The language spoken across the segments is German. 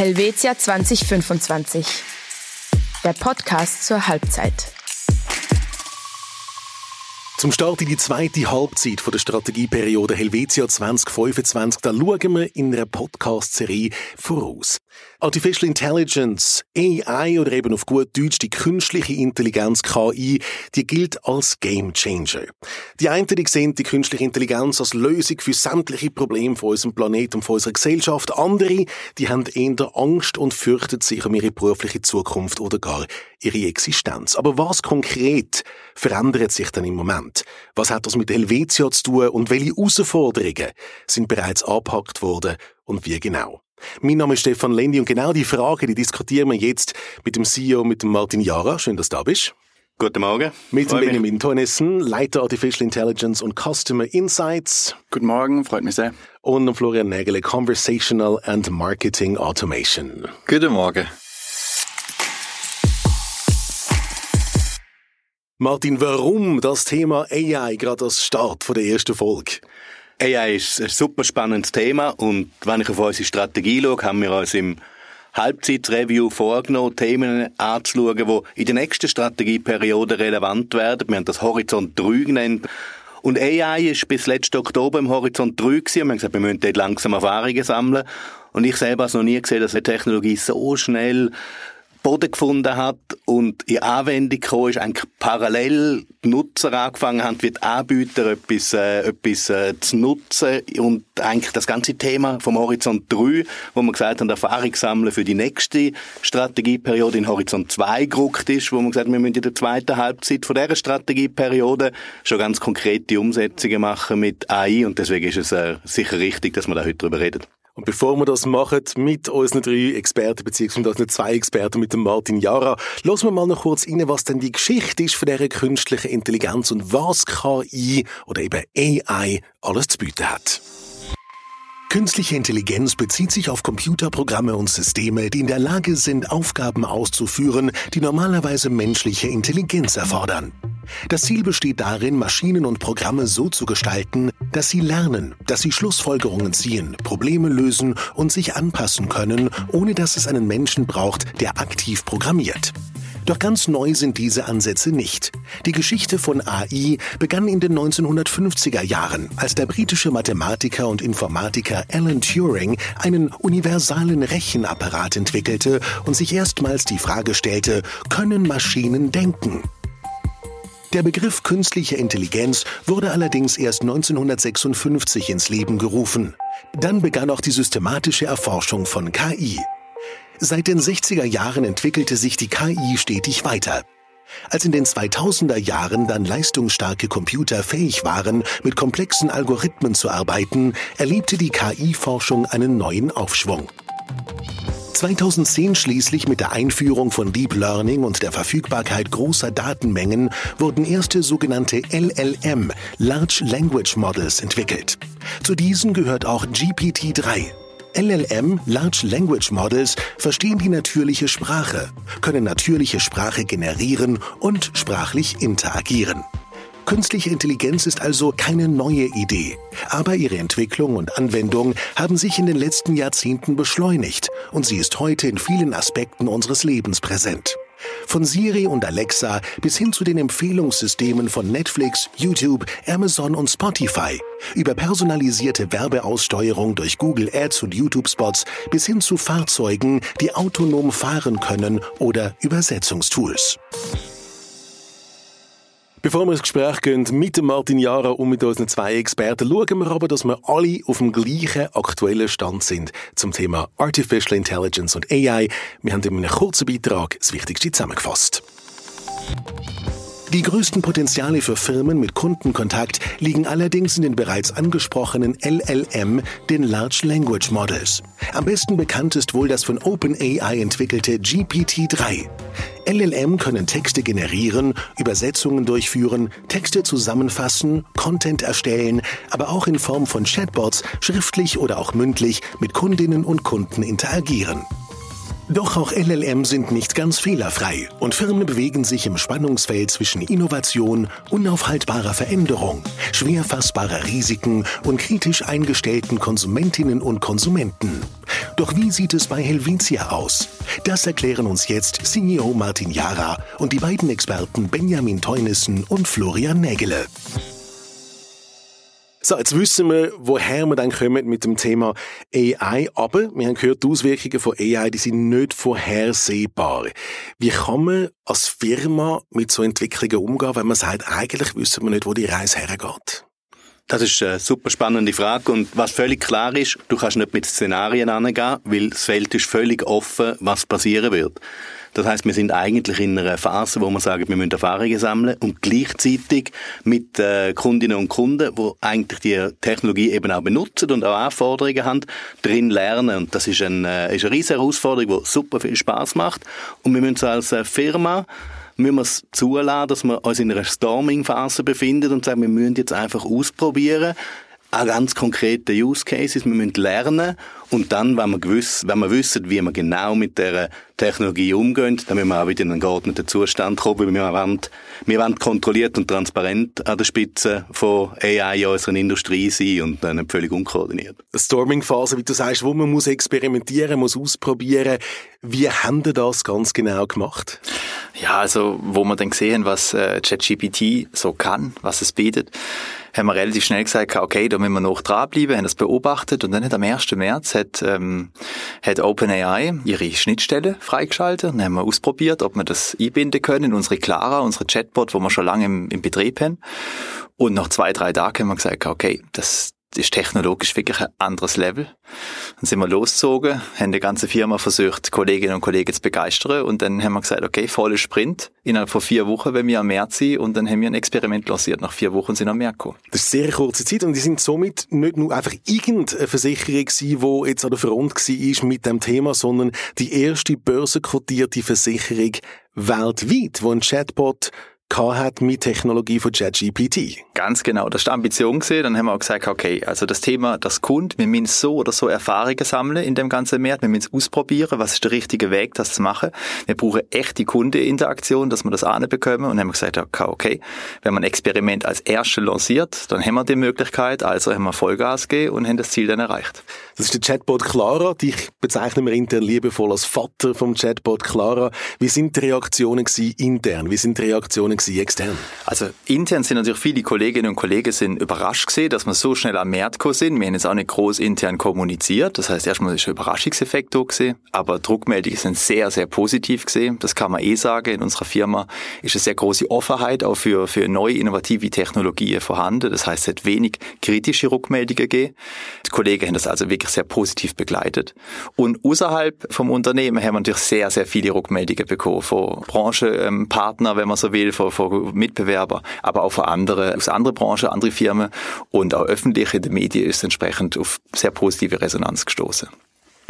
Helvetia 2025. Der Podcast zur Halbzeit. Zum Start in die zweite Halbzeit der Strategieperiode Helvetia 2025, da schauen wir in einer Podcast-Serie voraus. Artificial Intelligence, AI oder eben auf gut Deutsch die künstliche Intelligenz KI, die gilt als Game Changer. Die einen die sehen die künstliche Intelligenz als Lösung für sämtliche Probleme von unserem Planeten und von unserer Gesellschaft. Andere, die haben eher Angst und fürchten sich um ihre berufliche Zukunft oder gar ihre Existenz. Aber was konkret verändert sich denn im Moment? Was hat das mit Helvetia zu tun und welche Herausforderungen sind bereits angepackt worden und wie genau? Mein Name ist Stefan Lendi und genau die Frage, die diskutieren wir jetzt mit dem CEO, mit dem Martin Jara. Schön, dass du da bist. Guten Morgen. Mit dem Benjamin Tornissen, Leiter Artificial Intelligence und Customer Insights. Guten Morgen, freut mich sehr. Und dem Florian Nägele, Conversational and Marketing Automation. Guten Morgen. Martin, warum das Thema AI gerade als Start der ersten Folge? AI ist ein super spannendes Thema und wenn ich auf unsere Strategie schaue, haben wir uns im Halbzeitreview vorgenommen, Themen anzuschauen, die in der nächsten Strategieperiode relevant werden. Wir haben das Horizont 3 genannt. Und AI ist bis letzten Oktober im Horizont 3 gewesen. Wir haben gesagt, wir müssen dort langsam Erfahrungen sammeln. Und ich selber habe es noch nie gesehen, dass eine Technologie so schnell Boden gefunden hat und in Anwendung gekommen ist, eigentlich parallel die Nutzer angefangen haben, wie die Anbieter etwas, äh, etwas äh, zu nutzen und eigentlich das ganze Thema vom Horizont 3, wo man gesagt hat, Erfahrung sammeln für die nächste Strategieperiode in Horizont 2 gerückt ist, wo man gesagt hat, wir müssen in der zweiten Halbzeit von dieser Strategieperiode schon ganz konkrete Umsetzungen machen mit AI und deswegen ist es äh, sicher richtig, dass wir da heute drüber reden. Und bevor wir das machen mit unseren drei Experten, beziehungsweise unseren zwei Experten mit dem Martin Jara, lassen wir mal noch kurz rein, was denn die Geschichte ist von dieser künstlichen Intelligenz und was KI oder eben AI alles zu bieten hat. Künstliche Intelligenz bezieht sich auf Computerprogramme und Systeme, die in der Lage sind, Aufgaben auszuführen, die normalerweise menschliche Intelligenz erfordern. Das Ziel besteht darin, Maschinen und Programme so zu gestalten, dass sie lernen, dass sie Schlussfolgerungen ziehen, Probleme lösen und sich anpassen können, ohne dass es einen Menschen braucht, der aktiv programmiert. Doch ganz neu sind diese Ansätze nicht. Die Geschichte von AI begann in den 1950er Jahren, als der britische Mathematiker und Informatiker Alan Turing einen universalen Rechenapparat entwickelte und sich erstmals die Frage stellte, können Maschinen denken? Der Begriff künstliche Intelligenz wurde allerdings erst 1956 ins Leben gerufen. Dann begann auch die systematische Erforschung von KI. Seit den 60er Jahren entwickelte sich die KI stetig weiter. Als in den 2000er Jahren dann leistungsstarke Computer fähig waren, mit komplexen Algorithmen zu arbeiten, erlebte die KI-Forschung einen neuen Aufschwung. 2010 schließlich mit der Einführung von Deep Learning und der Verfügbarkeit großer Datenmengen wurden erste sogenannte LLM, Large Language Models, entwickelt. Zu diesen gehört auch GPT-3. LLM, Large Language Models, verstehen die natürliche Sprache, können natürliche Sprache generieren und sprachlich interagieren. Künstliche Intelligenz ist also keine neue Idee, aber ihre Entwicklung und Anwendung haben sich in den letzten Jahrzehnten beschleunigt und sie ist heute in vielen Aspekten unseres Lebens präsent. Von Siri und Alexa bis hin zu den Empfehlungssystemen von Netflix, YouTube, Amazon und Spotify, über personalisierte Werbeaussteuerung durch Google Ads und YouTube-Spots bis hin zu Fahrzeugen, die autonom fahren können oder Übersetzungstools. Bevor wir ins Gespräch gehen mit Martin Jara und mit unseren zwei Experten, schauen wir aber, dass wir alle auf dem gleichen aktuellen Stand sind zum Thema Artificial Intelligence und AI. Wir haben in einem kurzen Beitrag das Wichtigste zusammengefasst. Die größten Potenziale für Firmen mit Kundenkontakt liegen allerdings in den bereits angesprochenen LLM, den Large Language Models. Am besten bekannt ist wohl das von OpenAI entwickelte GPT-3. LLM können Texte generieren, Übersetzungen durchführen, Texte zusammenfassen, Content erstellen, aber auch in Form von Chatbots schriftlich oder auch mündlich mit Kundinnen und Kunden interagieren. Doch auch LLM sind nicht ganz fehlerfrei und Firmen bewegen sich im Spannungsfeld zwischen Innovation, unaufhaltbarer Veränderung, schwer fassbarer Risiken und kritisch eingestellten Konsumentinnen und Konsumenten. Doch wie sieht es bei Helvetia aus? Das erklären uns jetzt CEO Martin Jara und die beiden Experten Benjamin Teunissen und Florian Nägele. So, jetzt wissen wir, woher wir dann kommen mit dem Thema AI. Aber wir haben gehört, die Auswirkungen von AI, die sind nicht vorhersehbar. Wie kann man als Firma mit so Entwicklungen umgehen, wenn man sagt, eigentlich wissen wir nicht, wo die Reise hergeht? Das ist eine super spannende Frage und was völlig klar ist, du kannst nicht mit Szenarien angehen, weil das Feld ist völlig offen, was passieren wird. Das heißt, wir sind eigentlich in einer Phase, wo wir sagen, wir müssen Erfahrungen sammeln und gleichzeitig mit äh, Kundinnen und Kunden, die eigentlich die Technologie eben auch benutzen und auch Anforderungen haben, drin lernen. Und das ist, ein, äh, ist eine riesige Herausforderung, die super viel Spaß macht. Und wir müssen als äh, Firma müssen wir es zulassen, dass wir uns in einer Storming-Phase befinden und sagen, wir müssen jetzt einfach ausprobieren, auch ganz konkrete Use Cases. Wir müssen lernen und dann, wenn wir, gewiss, wenn wir wissen, wie wir genau mit der Technologie umgehen, dann müssen wir auch wieder in einen geordneten Zustand kommen, weil wir wollen, wir wollen kontrolliert und transparent an der Spitze von AI in unserer Industrie sein und dann nicht völlig unkoordiniert. Storming-Phase, wie du sagst, wo man muss experimentieren, muss ausprobieren. Wie haben Sie das ganz genau gemacht? Ja, also wo wir dann gesehen, was äh, ChatGPT so kann, was es bietet, haben wir relativ schnell gesagt, okay, da müssen wir noch dranbleiben, haben das beobachtet und dann hat am 1. März hat, ähm, hat OpenAI ihre Schnittstelle freigeschaltet dann haben wir ausprobiert, ob wir das einbinden können in unsere Clara, unsere Chatbot, wo wir schon lange im, im Betrieb haben. Und nach zwei, drei Tagen haben wir gesagt, okay, das ist technologisch wirklich ein anderes Level. Dann sind wir losgezogen, haben die ganze Firma versucht, Kolleginnen und Kollegen zu begeistern und dann haben wir gesagt, okay, voller Sprint, innerhalb von vier Wochen, wenn wir am März sind und dann haben wir ein Experiment lanciert. Nach vier Wochen sind wir am März gekommen. Das ist eine sehr kurze Zeit und die sind somit nicht nur einfach irgendeine Versicherung gewesen, die jetzt an der Front war mit dem Thema, sondern die erste börsenkotierte Versicherung weltweit, wo ein Chatbot hat mit Technologie von ChatGPT. Ganz genau, das ist die Ambition gesehen. Dann haben wir auch gesagt, okay, also das Thema, das Kund, wir müssen so oder so Erfahrungen sammeln in dem ganzen Markt, wir müssen ausprobieren, was ist der richtige Weg, das zu machen. Wir brauchen echte Kundeinteraktion, dass wir das bekommen. Und dann haben wir gesagt, okay, wenn man ein Experiment als erstes lanciert, dann haben wir die Möglichkeit, also haben wir Vollgas gegeben und haben das Ziel dann erreicht. Das ist der Chatbot Clara. Dich bezeichnen wir intern liebevoll als Vater vom Chatbot Clara. Wie sind die Reaktionen intern? Wie sind die Reaktionen extern? Also intern sind natürlich viele Kolleginnen und Kollegen sind überrascht gesehen, dass wir so schnell am Markt sind. Wir haben jetzt auch nicht groß intern kommuniziert. Das heißt, erstmal ist ein Überraschungseffekt da gesehen. Aber Druckmeldungen sind sehr, sehr positiv gesehen. Das kann man eh sagen. In unserer Firma ist eine sehr große Offenheit auch für, für neue innovative Technologien vorhanden. Das heißt, es hat wenig kritische Rückmeldungen gegeben. Die Kollegen haben das also wirklich sehr positiv begleitet. Und außerhalb vom Unternehmen haben wir natürlich sehr, sehr viele Rückmeldungen bekommen von Branchenpartnern, wenn man so will, von, von Mitbewerbern, aber auch von anderen, aus anderen Branchen, andere Firmen und auch öffentlich in den Medien ist entsprechend auf sehr positive Resonanz gestoßen.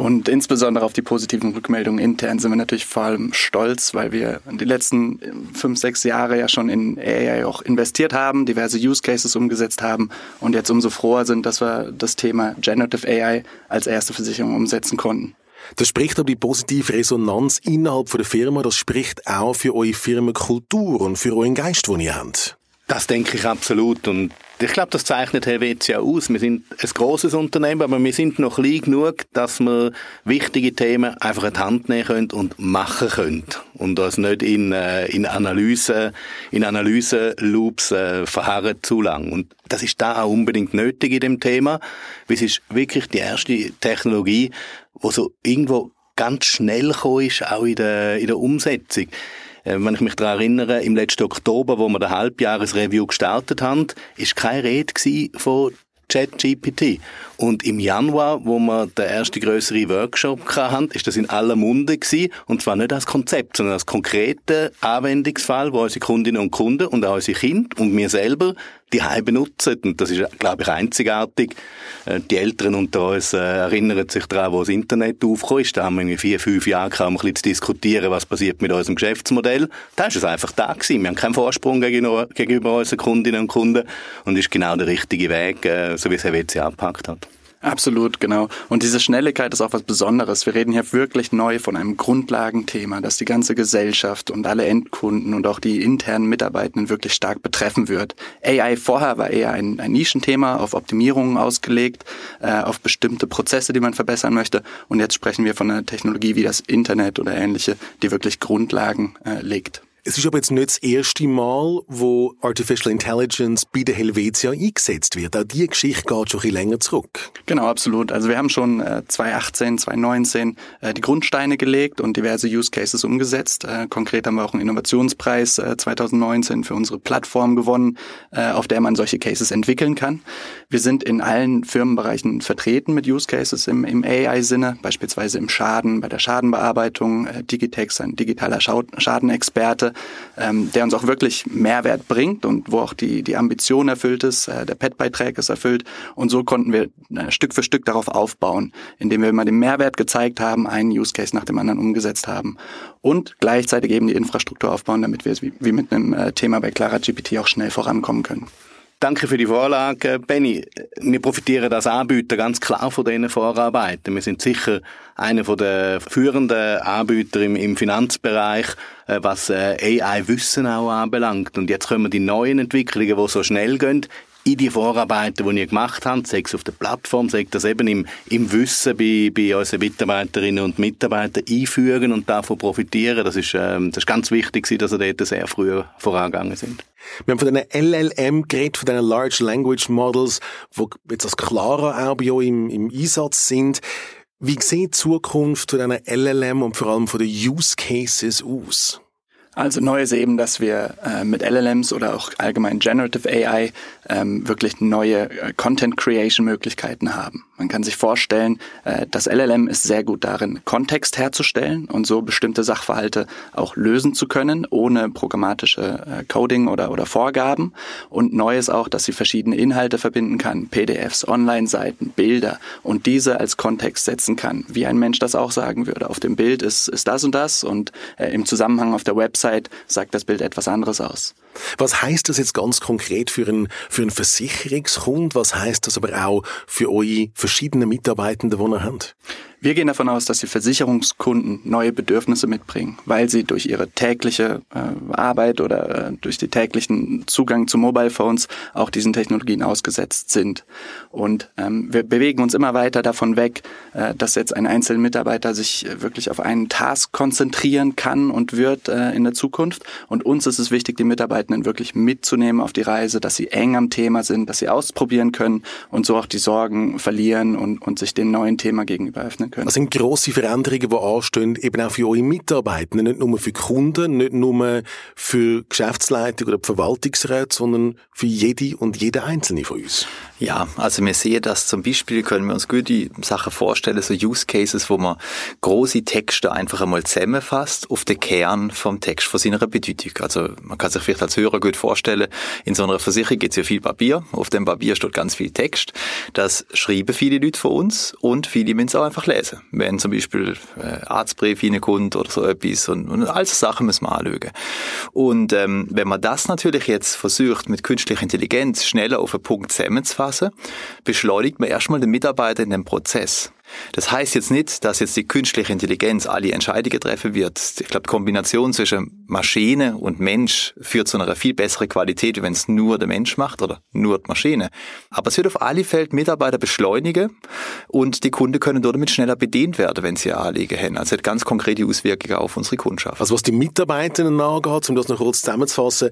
Und insbesondere auf die positiven Rückmeldungen intern sind wir natürlich vor allem stolz, weil wir die letzten fünf, sechs Jahre ja schon in AI auch investiert haben, diverse Use Cases umgesetzt haben und jetzt umso froher sind, dass wir das Thema Generative AI als erste Versicherung umsetzen konnten. Das spricht aber die positive Resonanz innerhalb der Firma, das spricht auch für eure Firmenkultur und für euren Geist, den ihr habt. Das denke ich absolut. Und ich glaube, das zeichnet Helvetia aus. Wir sind ein großes Unternehmen, aber wir sind noch klein genug, dass wir wichtige Themen einfach in die Hand nehmen können und machen können. Und uns nicht in, äh, in Analyse, in Analyse-Loops äh, verharren zu lang. Und das ist da auch unbedingt nötig in dem Thema, weil es ist wirklich die erste Technologie, wo so irgendwo ganz schnell gekommen ist, auch in der, in der Umsetzung. Äh, wenn ich mich daran erinnere, im letzten Oktober, wo wir das Halbjahresreview gestartet haben, ist keine Rede von ChatGPT. Und im Januar, wo wir den ersten größeren Workshop hatten, ist das in aller Munde gewesen. Und zwar nicht als Konzept, sondern als konkreter Anwendungsfall, wo unsere Kundinnen und Kunden und auch unsere Kinder und wir selber die benutzen. Und das ist, glaube ich, einzigartig. Äh, die Älteren unter uns äh, erinnern sich daran, wo das Internet aufgekommen ist. Da haben wir irgendwie vier, fünf Jahre gehabt, um ein bisschen zu diskutieren, was passiert mit unserem Geschäftsmodell. Da ist es einfach da gewesen. Wir haben keinen Vorsprung gegenüber unseren Kundinnen und Kunden. Und ist genau der richtige Weg, äh, so wie es Helvetia abgepackt hat. Absolut, genau. Und diese Schnelligkeit ist auch was Besonderes. Wir reden hier wirklich neu von einem Grundlagenthema, das die ganze Gesellschaft und alle Endkunden und auch die internen Mitarbeitenden wirklich stark betreffen wird. AI vorher war eher ein, ein Nischenthema, auf Optimierungen ausgelegt, äh, auf bestimmte Prozesse, die man verbessern möchte. Und jetzt sprechen wir von einer Technologie wie das Internet oder ähnliche, die wirklich Grundlagen äh, legt. Es ist aber jetzt nicht das erste Mal, wo Artificial Intelligence bei der Helvetia eingesetzt wird. Auch die Geschichte geht schon ein bisschen länger zurück. Genau, absolut. Also wir haben schon äh, 2018, 2019 äh, die Grundsteine gelegt und diverse Use Cases umgesetzt. Äh, konkret haben wir auch einen Innovationspreis äh, 2019 für unsere Plattform gewonnen, äh, auf der man solche Cases entwickeln kann. Wir sind in allen Firmenbereichen vertreten mit Use Cases im, im AI-Sinne, beispielsweise im Schaden, bei der Schadenbearbeitung. Äh, Digitex, ein digitaler Schadenexperte, ähm, der uns auch wirklich Mehrwert bringt und wo auch die, die Ambition erfüllt ist, äh, der PET-Beitrag ist erfüllt. Und so konnten wir äh, Stück für Stück darauf aufbauen, indem wir immer den Mehrwert gezeigt haben, einen Use Case nach dem anderen umgesetzt haben und gleichzeitig eben die Infrastruktur aufbauen, damit wir wie, wie mit einem äh, Thema bei Clara GPT auch schnell vorankommen können. Danke für die Vorlage, Benny. Wir profitieren als Anbieter ganz klar von diesen Vorarbeiten. Wir sind sicher einer der führenden Anbieter im, im Finanzbereich, äh, was äh, AI-Wissen auch anbelangt. Und jetzt kommen die neuen Entwicklungen, die so schnell gehen in die Vorarbeiten, die ihr gemacht habt, sei es auf der Plattform, sei das eben im, im Wissen bei, bei unseren Mitarbeiterinnen und Mitarbeitern einfügen und davon profitieren. Das ist, ähm, das ist ganz wichtig, dass ihr dort sehr früh vorangegangen sind. Wir haben von diesen LLM geredet, von diesen Large Language Models, die jetzt als klarer auch bei euch im, im Einsatz sind. Wie sieht die Zukunft von diesen LLM und vor allem von den Use Cases aus? Also neu ist eben, dass wir äh, mit LLMs oder auch allgemein Generative AI ähm, wirklich neue äh, Content Creation Möglichkeiten haben. Man kann sich vorstellen, äh, das LLM ist sehr gut darin, Kontext herzustellen und so bestimmte Sachverhalte auch lösen zu können, ohne programmatische äh, Coding oder, oder Vorgaben. Und neu ist auch, dass sie verschiedene Inhalte verbinden kann, PDFs, Online-Seiten, Bilder und diese als Kontext setzen kann, wie ein Mensch das auch sagen würde. Auf dem Bild ist, ist das und das und äh, im Zusammenhang auf der Website sagt das Bild etwas anderes aus. Was heißt das jetzt ganz konkret für einen, für einen Versicherungskund? Was heißt das aber auch für eure verschiedenen Mitarbeitenden, die ihr habt? Wir gehen davon aus, dass die Versicherungskunden neue Bedürfnisse mitbringen, weil sie durch ihre tägliche äh, Arbeit oder äh, durch den täglichen Zugang zu Mobile Phones auch diesen Technologien ausgesetzt sind. Und ähm, wir bewegen uns immer weiter davon weg, äh, dass jetzt ein einzelner Mitarbeiter sich wirklich auf einen Task konzentrieren kann und wird äh, in der Zukunft. Und uns ist es wichtig, die Mitarbeitenden wirklich mitzunehmen auf die Reise, dass sie eng am Thema sind, dass sie ausprobieren können und so auch die Sorgen verlieren und, und sich dem neuen Thema gegenüber öffnen können. Das sind grosse Veränderungen, die anstehen, eben auch für eure Mitarbeitenden, nicht nur für Kunden, nicht nur für Geschäftsleitung oder Verwaltungsräte, sondern für jede und jede einzelne von uns. Ja, also wir sehen das zum Beispiel, können wir uns gute Sachen vorstellen, so Use Cases, wo man große Texte einfach einmal zusammenfasst auf den Kern vom Text, von seiner Bedeutung. Also man kann sich vielleicht als Hörer gut vorstellen, in so einer Versicherung gibt es ja viel Papier, auf dem Papier steht ganz viel Text. Das schreiben viele Leute von uns und viele müssen es auch einfach lesen. Wenn zum Beispiel äh, Arztbrief reinkommt oder so etwas und, und all so Sachen müssen wir anschauen. Und ähm, wenn man das natürlich jetzt versucht, mit künstlicher Intelligenz schneller auf einen Punkt zusammenzufassen, beschleunigt man erstmal den Mitarbeiter in den Prozess. Das heißt jetzt nicht, dass jetzt die künstliche Intelligenz alle Entscheidungen treffen wird. Ich glaube, die Kombination zwischen Maschine und Mensch führt zu einer viel besseren Qualität, wenn es nur der Mensch macht oder nur die Maschine. Aber es wird auf alle Fälle Mitarbeiter beschleunigen und die Kunden können damit schneller bedient werden, wenn sie Anliegen haben. Also hat ganz konkrete Auswirkungen auf unsere Kundschaft. Also was die Mitarbeitenden angeht, um das noch kurz zusammenzufassen,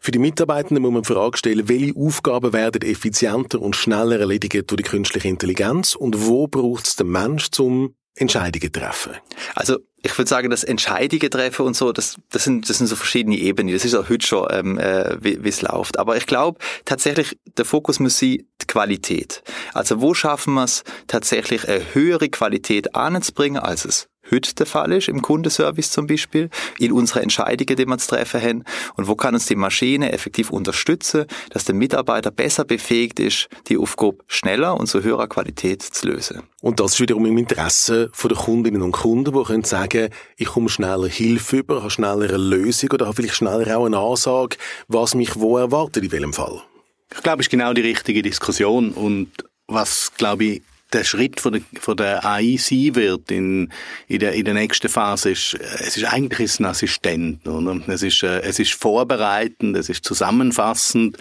für die Mitarbeitenden muss man die Frage stellen, welche Aufgaben werden effizienter und schneller erledigt durch die künstliche Intelligenz und wo braucht es den Mensch zum Entscheidungen treffen? Also ich würde sagen, das Entscheidungen treffen und so, das, das, sind, das sind so verschiedene Ebenen. Das ist auch heute schon, ähm, äh, wie es läuft. Aber ich glaube tatsächlich, der Fokus muss sein, die Qualität. Also wo schaffen wir es tatsächlich eine höhere Qualität anzubringen, als es heute der Fall ist, im Kundenservice zum Beispiel, in unsere Entscheidungen, die wir zu treffen haben, und wo kann uns die Maschine effektiv unterstützen, dass der Mitarbeiter besser befähigt ist, die Aufgabe schneller und zu höherer Qualität zu lösen. Und das ist wiederum im Interesse der Kundinnen und Kunden, die können sagen, ich komme schneller Hilfe über, habe schneller eine Lösung oder habe vielleicht schneller auch eine Ansage, was mich wo erwartet, in welchem Fall. Ich glaube, es ist genau die richtige Diskussion und was, glaube ich, der Schritt von der, von der AI sein wird in, in, der, in der nächsten Phase ist, es ist eigentlich ein Assistent, oder? Es ist, äh, es ist vorbereitend, es ist zusammenfassend,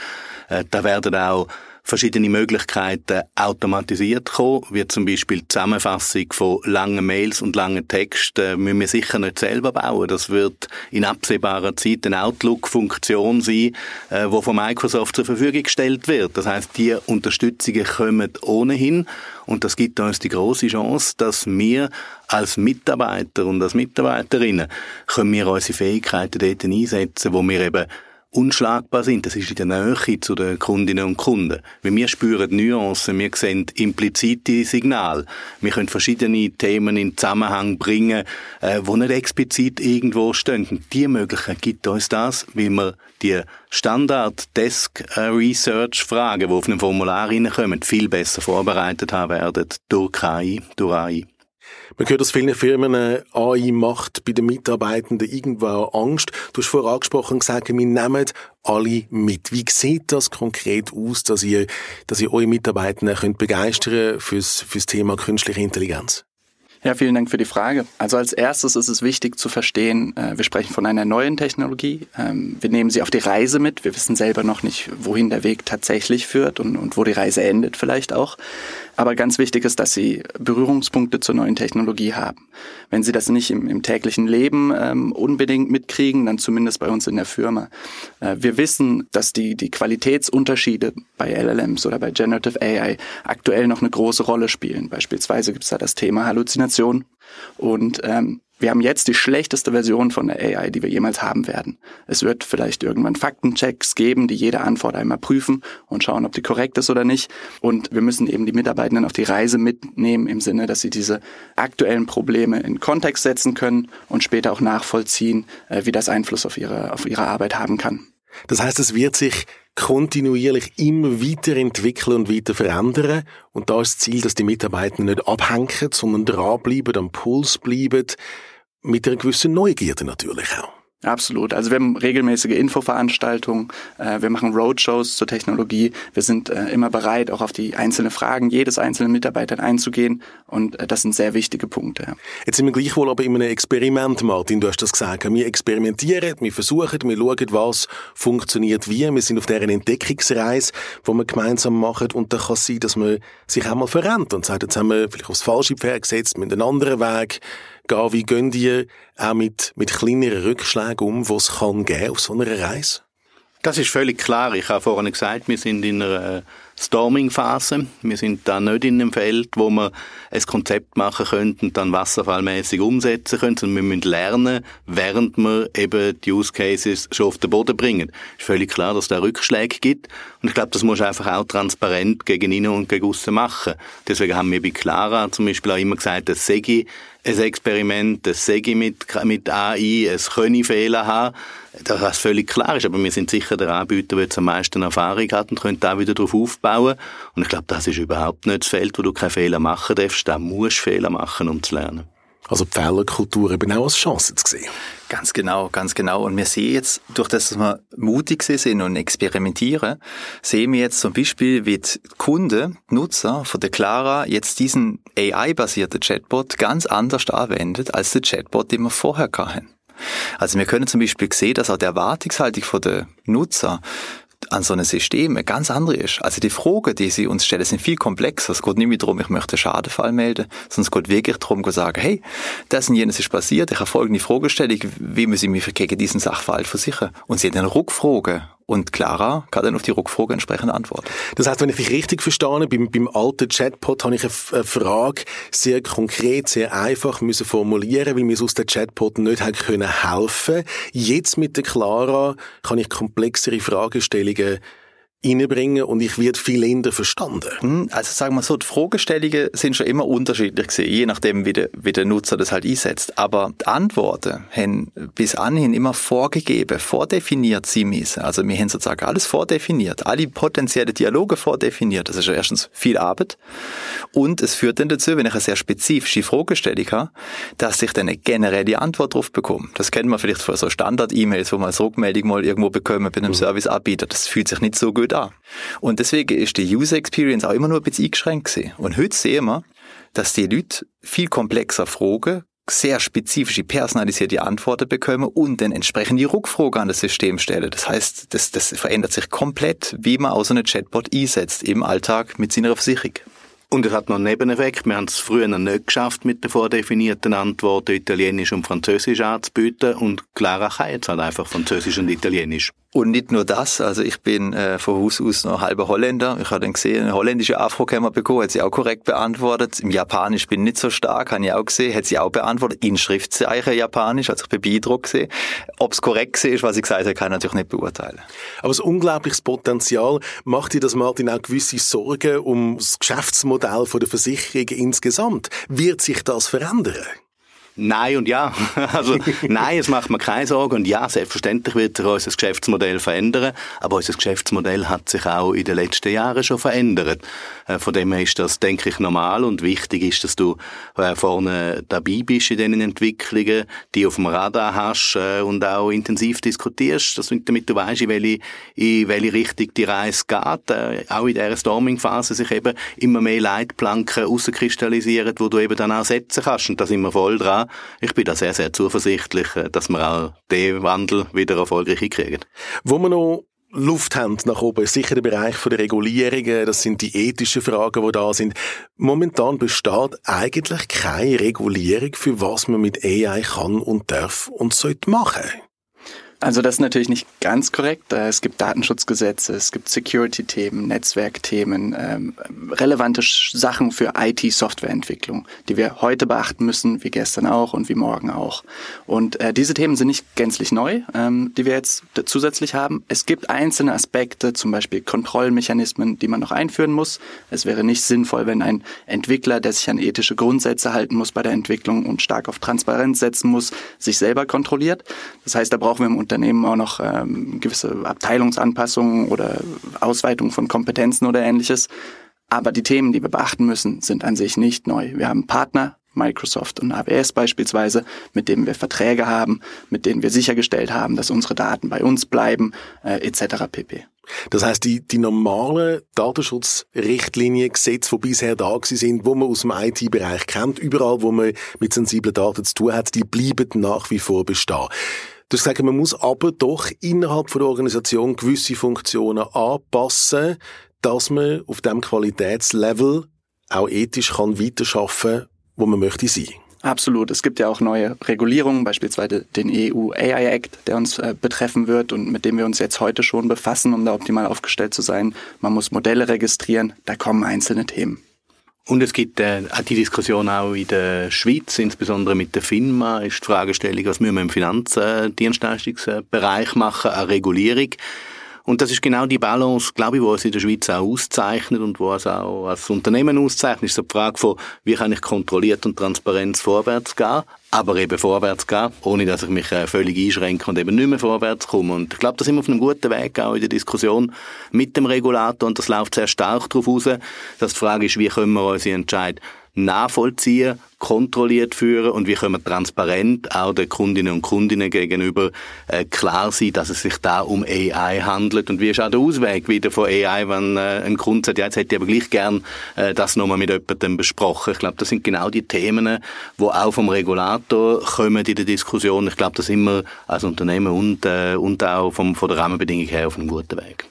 äh, da werden auch verschiedene Möglichkeiten automatisiert kommen, wie zum Beispiel die Zusammenfassung von langen Mails und langen Texten, müssen wir sicher nicht selber bauen. Das wird in absehbarer Zeit eine Outlook-Funktion sein, äh, die von Microsoft zur Verfügung gestellt wird. Das heißt, die Unterstützungen kommen ohnehin und das gibt uns die große Chance, dass wir als Mitarbeiter und als Mitarbeiterinnen können wir unsere Fähigkeiten dort einsetzen, wo wir eben unschlagbar sind. Das ist in der Nähe zu den Kundinnen und Kunden. Weil wir spüren Nuancen, wir sehen implizite Signale. Wir können verschiedene Themen in Zusammenhang bringen, äh, wo nicht explizit irgendwo stehen. Und die Möglichkeit gibt uns das, wie wir die Standard-Desk-Research-Fragen, die auf einem Formular reinkommen, viel besser vorbereitet haben werden durch KI, durch AI. Man hört aus vielen Firmen, äh, AI macht bei den Mitarbeitenden irgendwo Angst. Du hast vorher angesprochen gesagt, wir nehmen alle mit. Wie sieht das konkret aus, dass ihr, dass ihr eure Mitarbeitenden könnt begeistern fürs, fürs Thema künstliche Intelligenz? Ja, vielen Dank für die Frage. Also als erstes ist es wichtig zu verstehen, äh, wir sprechen von einer neuen Technologie. Ähm, wir nehmen sie auf die Reise mit. Wir wissen selber noch nicht, wohin der Weg tatsächlich führt und, und wo die Reise endet vielleicht auch. Aber ganz wichtig ist, dass sie Berührungspunkte zur neuen Technologie haben. Wenn sie das nicht im, im täglichen Leben ähm, unbedingt mitkriegen, dann zumindest bei uns in der Firma. Äh, wir wissen, dass die, die Qualitätsunterschiede bei LLMs oder bei Generative AI aktuell noch eine große Rolle spielen. Beispielsweise gibt es da das Thema Halluzination. Und ähm, wir haben jetzt die schlechteste Version von der AI, die wir jemals haben werden. Es wird vielleicht irgendwann Faktenchecks geben, die jede Antwort einmal prüfen und schauen, ob die korrekt ist oder nicht. Und wir müssen eben die Mitarbeitenden auf die Reise mitnehmen im Sinne, dass sie diese aktuellen Probleme in Kontext setzen können und später auch nachvollziehen, äh, wie das Einfluss auf ihre, auf ihre Arbeit haben kann. Das heißt, es wird sich kontinuierlich immer weiterentwickeln und weiter verändern. Und da ist das Ziel, dass die Mitarbeiter nicht abhängen, sondern dranbleiben, am Puls bleiben, mit einer gewissen Neugierde natürlich auch. Absolut. Also wir haben regelmäßige Infoveranstaltungen, äh, wir machen Roadshows zur Technologie. Wir sind äh, immer bereit, auch auf die einzelnen Fragen jedes einzelnen Mitarbeiters einzugehen. Und äh, das sind sehr wichtige Punkte. Jetzt sind wir gleichwohl aber in einem Experiment, Martin. Du hast das gesagt. Wir experimentieren, wir versuchen, wir schauen, was funktioniert wie. Wir sind auf deren Entdeckungsreise, die wir gemeinsam machen. Und da kann es sein, dass man sich einmal verrennt und sagt, jetzt haben wir vielleicht aufs falsche Pferd gesetzt, mit einem anderen Weg gehen. Wie gehen die auch mit, mit kleineren Rückschlägen um, die es kann geben auf so einer Reise? Das ist völlig klar. Ich habe vorhin gesagt, wir sind in einer Storming-Phase. Wir sind da nicht in einem Feld, wo wir ein Konzept machen können und dann wasserfallmäßig umsetzen können, sondern wir müssen lernen, während wir eben die Use Cases schon auf den Boden bringen. Ist völlig klar, dass es da Rückschläge gibt. Und ich glaube, das muss einfach auch transparent gegen innen und gegen aussen machen. Deswegen haben wir bei Clara zum Beispiel auch immer gesagt, das sei ein Experiment, das sei mit, mit AI, es könne Fehler haben das völlig klar ist, aber wir sind sicher der Anbieter, der jetzt am meisten Erfahrung hat und könnte da wieder darauf aufbauen. Und ich glaube, das ist überhaupt nicht das Feld, wo du keine Fehler machen darfst. Da musst du Fehler machen, um zu lernen. Also die Fehlerkultur eben auch als Chance zu sehen. Ganz genau, ganz genau. Und wir sehen jetzt, durch das, dass wir mutig sind und experimentieren, sehen wir jetzt zum Beispiel, wie die Kunden, die Nutzer von der Clara jetzt diesen AI-basierten Chatbot ganz anders anwendet als der Chatbot, den wir vorher hatten. Also wir können zum Beispiel sehen, dass auch die Erwartungshaltung von der Nutzer an so einem System eine ganz andere ist. Also die Fragen, die sie uns stellen, sind viel komplexer. Es geht nicht mehr darum, ich möchte einen Schadenfall melden, sondern es geht wirklich darum, zu sagen, hey, das und jenes ist passiert, ich habe folgende Fragestellung, wie muss ich mich gegen diesen Sachverhalt versichern? Und sie haben eine Rückfrage und Clara kann dann auf die Rückfrage entsprechend antworten. Das heißt, wenn ich dich richtig verstehe, beim, beim alten Chatbot habe ich eine Frage sehr konkret, sehr einfach müssen formulieren, weil mir aus der Chatbot nicht hat können helfen. Jetzt mit der Clara kann ich komplexere Fragestellungen reinbringen und ich werde viel eher verstanden. Hm, also sagen wir so, die Fragestellungen sind schon immer unterschiedlich gewesen, je nachdem, wie der, wie der Nutzer das halt einsetzt. Aber die Antworten haben bis anhin immer vorgegeben, vordefiniert sie müssen. Also wir haben sozusagen alles vordefiniert, alle potenziellen Dialoge vordefiniert. Das ist ja erstens viel Arbeit. Und es führt dann dazu, wenn ich eine sehr spezifische Fragestellung habe, dass ich dann eine generelle Antwort drauf bekomme. Das kennt man vielleicht von so Standard-E-Mails, wo man als Rückmeldung mal irgendwo bekommen bei einem mhm. Serviceanbieter. Das fühlt sich nicht so gut gut an. Und deswegen ist die User Experience auch immer nur ein bisschen eingeschränkt gewesen. Und heute sehen wir, dass die Leute viel komplexer fragen, sehr spezifische, personalisierte Antworten bekommen und dann entsprechend die Rückfrage an das System stellen. Das heißt, das, das verändert sich komplett, wie man auch so eine Chatbot einsetzt im Alltag mit seiner Versicherung. Und es hat noch einen Nebeneffekt. Wir haben es früher noch nicht geschafft, mit den vordefinierten Antworten Italienisch und Französisch anzubieten. Und Clara kann jetzt halt einfach Französisch und Italienisch. Und nicht nur das, also ich bin äh, von Haus aus noch halber Holländer. Ich habe dann gesehen, eine holländische Afro-Kämmer bekommen, hat sie auch korrekt beantwortet. Im Japanisch bin ich nicht so stark, habe ich auch gesehen, hat sie auch beantwortet. In Schriftzeichen Japanisch, also ich bin beeindruckt gesehen. Ob es korrekt ist, was ich gesagt habe, kann ich natürlich nicht beurteilen. Aber das unglaubliches Potenzial, macht dir das, Martin, auch gewisse Sorgen um das Geschäftsmodell der Versicherung insgesamt? Wird sich das verändern? Nein und ja. Also nein, es macht mir keine Sorgen und ja, selbstverständlich wird sich unser Geschäftsmodell verändern, aber unser Geschäftsmodell hat sich auch in den letzten Jahren schon verändert. Äh, von dem her ist das, denke ich, normal und wichtig ist, dass du äh, vorne dabei bist in diesen Entwicklungen, die auf dem Radar hast äh, und auch intensiv diskutierst, damit du weißt, in welche, in welche Richtung die Reise geht. Auch in dieser Storming-Phase sich eben immer mehr Leitplanken herauskristallisieren, wo du eben dann auch setzen kannst und da sind wir voll dran ich bin da sehr, sehr zuversichtlich, äh, dass wir auch den Wandel wieder erfolgreich hinkriegen. Wo wir noch Luft haben nach oben, sicher der Bereich der Regulierungen, das sind die ethischen Fragen, die da sind. Momentan besteht eigentlich keine Regulierung, für was man mit AI kann und darf und sollte machen. Also das ist natürlich nicht ganz korrekt. Äh, es gibt Datenschutzgesetze, es gibt Security-Themen, Netzwerkthemen, ähm, relevante Sachen für IT-Softwareentwicklung, die wir heute beachten müssen, wie gestern auch und wie morgen auch. Und äh, diese Themen sind nicht gänzlich neu, ähm, die wir jetzt zusätzlich haben. Es gibt einzelne Aspekte, zum Beispiel Kontrollmechanismen, die man noch einführen muss. Es wäre nicht sinnvoll, wenn ein Entwickler, der sich an ethische Grundsätze halten muss bei der Entwicklung und stark auf Transparenz setzen muss, sich selber kontrolliert. Das heißt, da brauchen wir im Unternehmen auch noch ähm, gewisse Abteilungsanpassungen oder Ausweitung von Kompetenzen oder ähnliches. Aber die Themen, die wir beachten müssen, sind an sich nicht neu. Wir haben Partner, Microsoft und AWS beispielsweise, mit denen wir Verträge haben, mit denen wir sichergestellt haben, dass unsere Daten bei uns bleiben, äh, etc. pp. Das heißt, die, die normalen Datenschutzrichtlinien, Gesetze, die bisher da sind, wo man aus dem IT-Bereich kennt, überall, wo man mit sensiblen Daten zu tun hat, die bleiben nach wie vor bestehen. Du sagst, man muss aber doch innerhalb der Organisation gewisse Funktionen anpassen, dass man auf dem Qualitätslevel auch ethisch kann weiterschaffen, wo man möchte sein. Absolut. Es gibt ja auch neue Regulierungen, beispielsweise den EU AI Act, der uns äh, betreffen wird und mit dem wir uns jetzt heute schon befassen, um da optimal aufgestellt zu sein. Man muss Modelle registrieren, da kommen einzelne Themen. Und es gibt äh, die Diskussion auch in der Schweiz, insbesondere mit der FINMA, ist die Fragestellung, was müssen wir im Finanzdienstleistungsbereich machen, eine Regulierung. Und das ist genau die Balance, glaube ich, die uns in der Schweiz auch auszeichnet und wo es auch als Unternehmen auszeichnet, ist so die Frage von, wie kann ich kontrolliert und transparent vorwärts gehen, aber eben vorwärts gehen, ohne dass ich mich äh, völlig einschränke und eben nicht mehr vorwärts komme. Und ich glaube, da sind wir auf einem guten Weg auch in der Diskussion mit dem Regulator und das läuft sehr stark darauf raus, dass die Frage ist, wie können wir unsere Entscheid nachvollziehen, kontrolliert führen und wie können wir transparent auch den Kundinnen und Kundinnen gegenüber äh, klar sein, dass es sich da um AI handelt und wie ist auch der Ausweg wieder von AI, wenn äh, ein Kunde sagt, ja, jetzt hätte ich aber gleich gern äh, das nochmal mit jemandem besprochen. Ich glaube, das sind genau die Themen, die auch vom Regulator kommen in der Diskussion. Ich glaube, da sind wir als Unternehmen und, äh, und auch vom, von der Rahmenbedingung her auf einem guten Weg.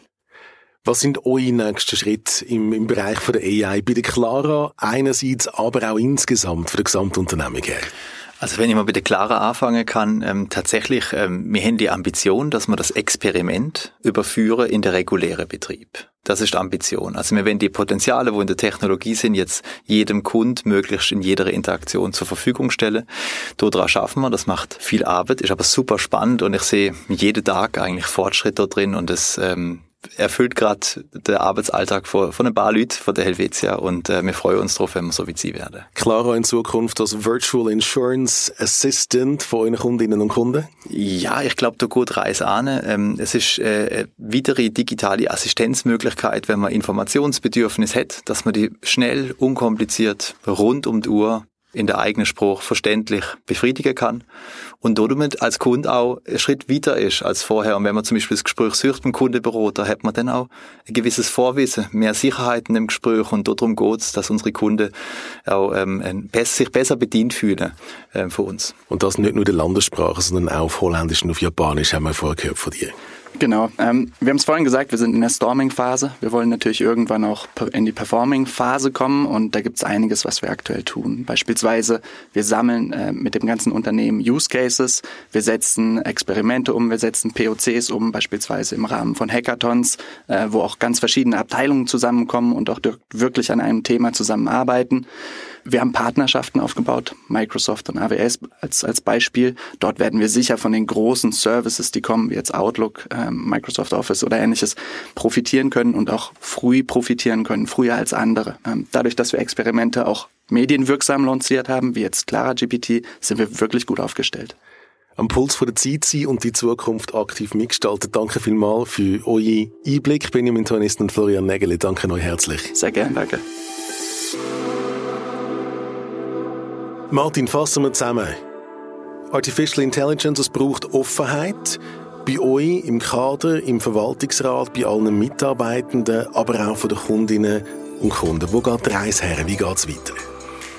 Was sind eure nächsten Schritte im, im Bereich von der AI bei der Clara einerseits, aber auch insgesamt für die Gesamtunternehmung her? Also wenn ich mal bei der Clara anfangen kann, ähm, tatsächlich, ähm, wir haben die Ambition, dass wir das Experiment überführen in den regulären Betrieb. Das ist die Ambition. Also wir werden die Potenziale, wo in der Technologie sind, jetzt jedem Kund möglichst in jeder Interaktion zur Verfügung stellen. Daran schaffen wir, das macht viel Arbeit, ist aber super spannend und ich sehe jeden Tag eigentlich Fortschritt da drin und das ähm, erfüllt gerade der Arbeitsalltag von, von ein paar Leuten von der Helvetia und äh, wir freuen uns darauf, wenn wir so wie sie werden. Clara in Zukunft als Virtual Insurance Assistant von euren Kundinnen und Kunden? Ja, ich glaube, da gut Reis an. Ähm, es ist äh, eine weitere digitale Assistenzmöglichkeit, wenn man Informationsbedürfnis hat, dass man die schnell, unkompliziert, rund um die Uhr in der eigenen Spruch verständlich befriedigen kann und damit als Kunde auch einen Schritt weiter ist als vorher. Und wenn man zum Beispiel das Gespräch sucht beim Kundenbüro, da hat man dann auch ein gewisses Vorwissen, mehr Sicherheit in dem Gespräch und darum geht es, dass unsere Kunden auch ähm, sich besser bedient fühlen äh, von uns. Und das nicht nur der Landessprache, sondern auch auf Holländisch und auf Japanisch, haben wir vorher gehört von dir. Genau. Ähm, wir haben es vorhin gesagt, wir sind in der Storming-Phase. Wir wollen natürlich irgendwann auch in die Performing-Phase kommen und da gibt es einiges, was wir aktuell tun. Beispielsweise, wir sammeln äh, mit dem ganzen Unternehmen Use Cases, wir setzen Experimente um, wir setzen POCs um, beispielsweise im Rahmen von Hackathons, äh, wo auch ganz verschiedene Abteilungen zusammenkommen und auch wirklich an einem Thema zusammenarbeiten. Wir haben Partnerschaften aufgebaut, Microsoft und AWS als, als Beispiel. Dort werden wir sicher von den großen Services, die kommen, wie jetzt Outlook, ähm, Microsoft Office oder ähnliches, profitieren können und auch früh profitieren können, früher als andere. Ähm, dadurch, dass wir Experimente auch medienwirksam lanciert haben, wie jetzt Clara GPT, sind wir wirklich gut aufgestellt am Puls von der Zeit sein und die Zukunft aktiv mitgestalten. Danke vielmals für euren Einblick, Benjamin Tonisten und Florian Nägeli. Danke euch herzlich. Sehr gerne, danke. Martin, fassen wir zusammen. Artificial Intelligence, es braucht Offenheit bei euch im Kader, im Verwaltungsrat, bei allen Mitarbeitenden, aber auch von den Kundinnen und Kunden. Wo geht die Reise her? Wie geht es weiter?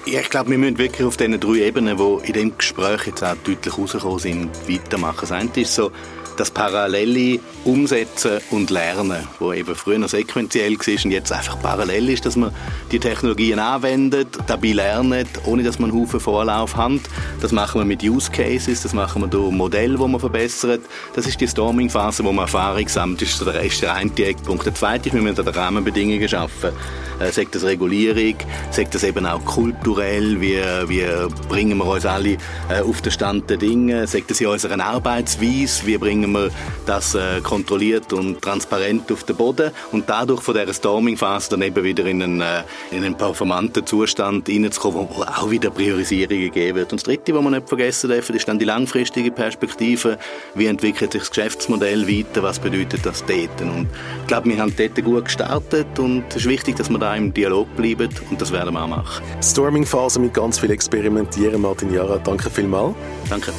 Ich glaube, wir müssen wirklich auf diesen drei Ebenen, die in dem Gespräch jetzt auch deutlich rausgekommen sind, weitermachen. Das eine ist so, das parallele Umsetzen und Lernen, wo eben früher noch sequenziell war und jetzt einfach parallel ist, dass man die Technologien anwendet, dabei lernt, ohne dass man einen Haufen Vorlauf hat. Das machen wir mit Use Cases, das machen wir durch Modelle, wo man verbessert. Das ist die Storming-Phase, wo man Erfahrung sammelt. Das ist der, eine Eckpunkt. Der zweite ist, wir müssen die Rahmenbedingungen schaffen. Äh, sagt das Regulierung, sagt das eben auch kulturell, wie, wie bringen wir uns alle äh, auf den Stand der Dinge, sagt das in unserer Arbeitsweise, wie bringen wir das äh, kontrolliert und transparent auf den Boden und dadurch von dieser Storming-Phase dann eben wieder in einen, äh, in einen performanten Zustand reinzukommen, wo auch wieder Priorisierungen geben wird. Und das Dritte, was man nicht vergessen darf, ist dann die langfristige Perspektive. Wie entwickelt sich das Geschäftsmodell weiter? Was bedeutet das dort? Und ich glaube, wir haben dort gut gestartet und es ist wichtig, dass wir da im Dialog bleiben und das werden wir auch machen. Storming-Phase mit ganz viel Experimentieren, Martin Jara. Danke vielmals. Danke.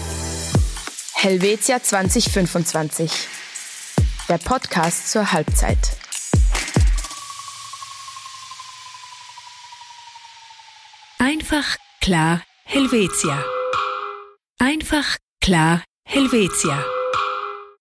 Helvetia 2025. Der Podcast zur Halbzeit. Einfach klar Helvetia. Einfach klar Helvetia.